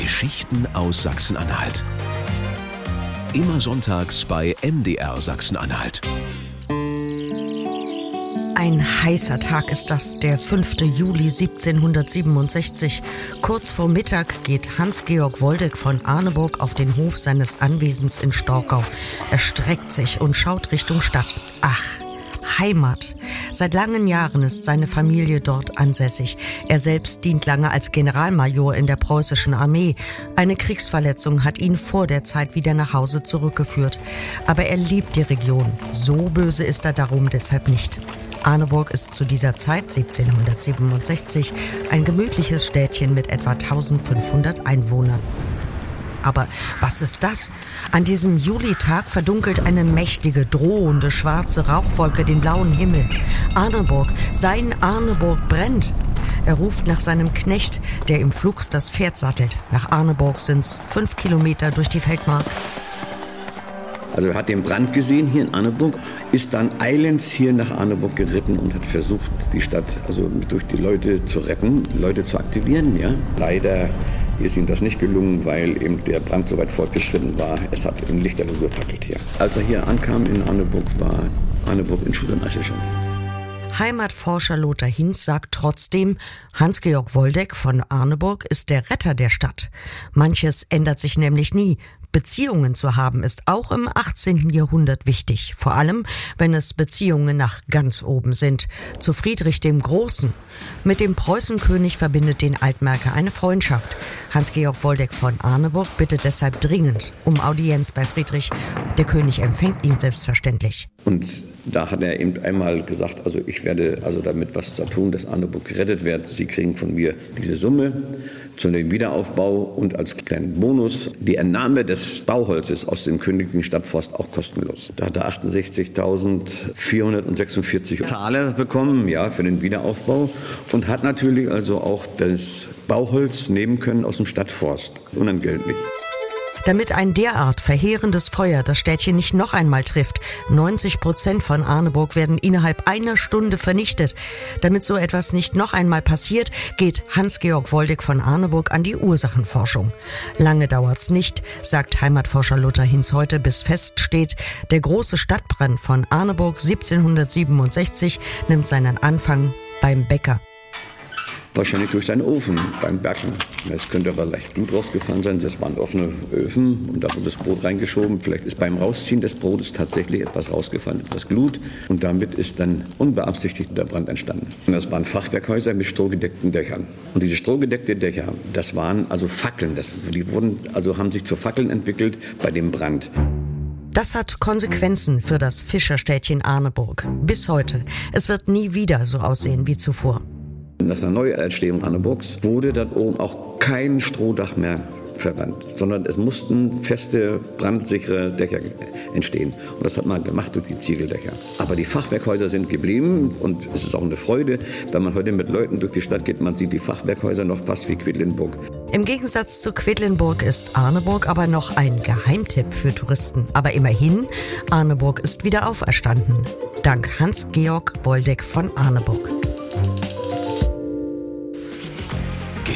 Geschichten aus Sachsen-Anhalt. Immer sonntags bei MDR Sachsen-Anhalt. Ein heißer Tag ist das, der 5. Juli 1767. Kurz vor Mittag geht Hans-Georg Woldeck von Arneburg auf den Hof seines Anwesens in Storkau. Er streckt sich und schaut Richtung Stadt. Ach, Heimat. Seit langen Jahren ist seine Familie dort ansässig. Er selbst dient lange als Generalmajor in der preußischen Armee. Eine Kriegsverletzung hat ihn vor der Zeit wieder nach Hause zurückgeführt. Aber er liebt die Region. So böse ist er darum deshalb nicht. Arneburg ist zu dieser Zeit 1767 ein gemütliches Städtchen mit etwa 1500 Einwohnern. Aber was ist das? An diesem Julitag verdunkelt eine mächtige, drohende schwarze Rauchwolke den blauen Himmel. Arneburg, sein Arneburg brennt. Er ruft nach seinem Knecht, der im Flugs das Pferd sattelt. Nach Arneburg sind's fünf Kilometer durch die Feldmark. Also er hat den Brand gesehen hier in Arneburg, ist dann eilends hier nach Arneburg geritten und hat versucht, die Stadt also durch die Leute zu retten, Leute zu aktivieren. Ja. Leider ist ihm das nicht gelungen, weil eben der Brand so weit fortgeschritten war. Es hat in Lichterloh gefackelt hier. Als er hier ankam in Arneburg, war Arneburg in Schutt und Asche schon. Heimatforscher Lothar Hinz sagt trotzdem, Hans-Georg Woldeck von Arneburg ist der Retter der Stadt. Manches ändert sich nämlich nie. Beziehungen zu haben ist auch im 18. Jahrhundert wichtig, vor allem wenn es Beziehungen nach ganz oben sind, zu Friedrich dem Großen. Mit dem Preußenkönig verbindet den Altmerker eine Freundschaft. Hans-Georg Woldeck von Arneburg bittet deshalb dringend um Audienz bei Friedrich. Der König empfängt ihn selbstverständlich. Und da hat er eben einmal gesagt, also ich werde also damit was zu tun, dass Arneburg gerettet wird. Sie kriegen von mir diese Summe zu dem Wiederaufbau und als kleinen Bonus die Entnahme des Bauholzes aus dem königlichen Stadtforst auch kostenlos. Da hat er 68.446 Taler bekommen, ja, für den Wiederaufbau und hat natürlich also auch das Bauholz nehmen können aus dem Stadtforst, unentgeltlich. Damit ein derart verheerendes Feuer das Städtchen nicht noch einmal trifft. 90 Prozent von Arneburg werden innerhalb einer Stunde vernichtet. Damit so etwas nicht noch einmal passiert, geht Hans-Georg Woldeck von Arneburg an die Ursachenforschung. Lange dauert's nicht, sagt Heimatforscher Luther Hinz heute, bis feststeht, der große Stadtbrand von Arneburg 1767 nimmt seinen Anfang beim Bäcker. Wahrscheinlich durch seinen Ofen beim Backen. Es könnte aber leicht Blut rausgefahren sein. Das waren offene Öfen und da wurde das Brot reingeschoben. Vielleicht ist beim Rausziehen des Brotes tatsächlich etwas rausgefallen, etwas Glut. Und damit ist dann unbeabsichtigt der Brand entstanden. Und das waren Fachwerkhäuser mit strohgedeckten Dächern. Und diese strohgedeckten Dächer, das waren also Fackeln. Das, die wurden, also haben sich zu Fackeln entwickelt bei dem Brand. Das hat Konsequenzen für das Fischerstädtchen Arneburg. Bis heute. Es wird nie wieder so aussehen wie zuvor. Nach der Neuentstehung Anneburgs wurde dort oben auch kein Strohdach mehr verwandt, sondern es mussten feste, brandsichere Dächer entstehen. Und das hat man gemacht durch die Ziegeldächer. Aber die Fachwerkhäuser sind geblieben und es ist auch eine Freude, wenn man heute mit Leuten durch die Stadt geht, man sieht die Fachwerkhäuser noch fast wie Quedlinburg. Im Gegensatz zu Quedlinburg ist Arneburg aber noch ein Geheimtipp für Touristen. Aber immerhin, Arneburg ist wieder auferstanden. Dank Hans-Georg Woldeck von Arneburg.